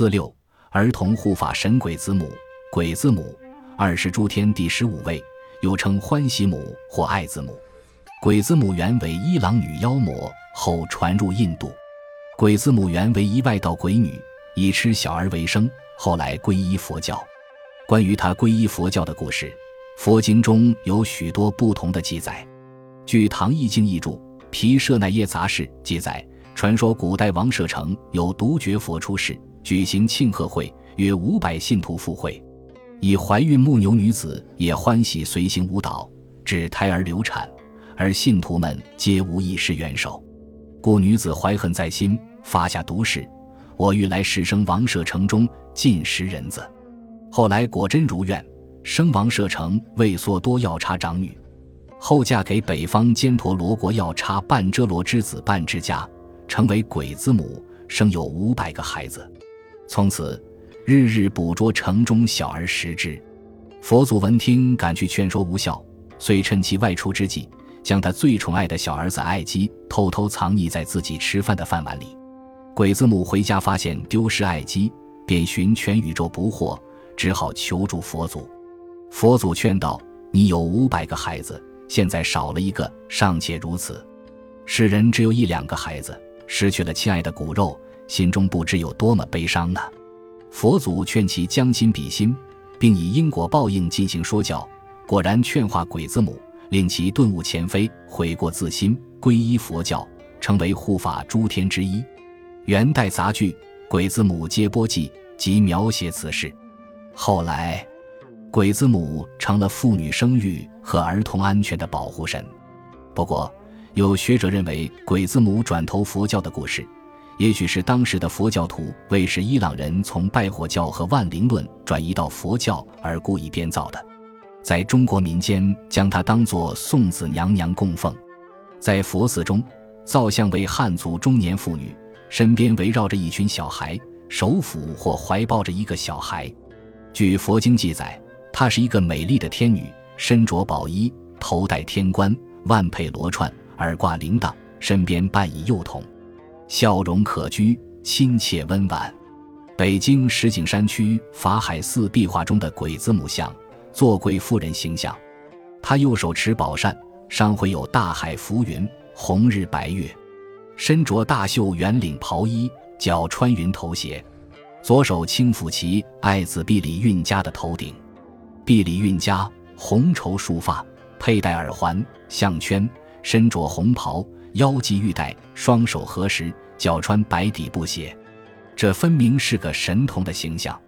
四六儿童护法神鬼子母，鬼子母，二十诸天第十五位，又称欢喜母或爱子母。鬼子母原为伊朗女妖魔，后传入印度。鬼子母原为一外道鬼女，以吃小儿为生，后来皈依佛教。关于她皈依佛教的故事，佛经中有许多不同的记载。据《唐译经译注·毗舍那耶杂事》记载，传说古代王舍城有独觉佛出世，举行庆贺会，约五百信徒赴会。以怀孕牧牛女子也欢喜随行舞蹈，致胎儿流产，而信徒们皆无一事援手，故女子怀恨在心，发下毒誓：“我欲来世生王舍城中尽食人子。”后来果真如愿，生王舍城为缩多药叉长女，后嫁给北方坚陀罗国药叉半遮罗之子半之家，成为鬼子母，生有五百个孩子。从此，日日捕捉城中小儿食之。佛祖闻听，赶去劝说无效，遂趁其外出之际，将他最宠爱的小儿子爱姬偷偷藏匿在自己吃饭的饭碗里。鬼子母回家发现丢失爱姬，便寻全宇宙不获。只好求助佛祖，佛祖劝道：“你有五百个孩子，现在少了一个，尚且如此。世人只有一两个孩子，失去了亲爱的骨肉，心中不知有多么悲伤呢。”佛祖劝其将心比心，并以因果报应进行说教，果然劝化鬼子母，令其顿悟前非，悔过自新，皈依佛教，成为护法诸天之一。元代杂剧《鬼子母接波记》即描写此事。后来，鬼子母成了妇女生育和儿童安全的保护神。不过，有学者认为，鬼子母转投佛教的故事，也许是当时的佛教徒为使伊朗人从拜火教和万灵论转移到佛教而故意编造的。在中国民间，将它当作送子娘娘供奉。在佛寺中，造像为汉族中年妇女，身边围绕着一群小孩，手抚或怀抱着一个小孩。据佛经记载，她是一个美丽的天女，身着宝衣，头戴天冠，腕佩罗串，耳挂铃铛，身边伴以幼童，笑容可掬，亲切温婉。北京石景山区法海寺壁画中的鬼子母像，做鬼妇人形象，她右手持宝扇，上绘有大海浮云、红日白月，身着大袖圆领袍衣，脚穿云头鞋。左手轻抚其爱子毕里运家的头顶，毕里运家红绸束发，佩戴耳环、项圈，身着红袍，腰系玉带，双手合十，脚穿白底布鞋，这分明是个神童的形象。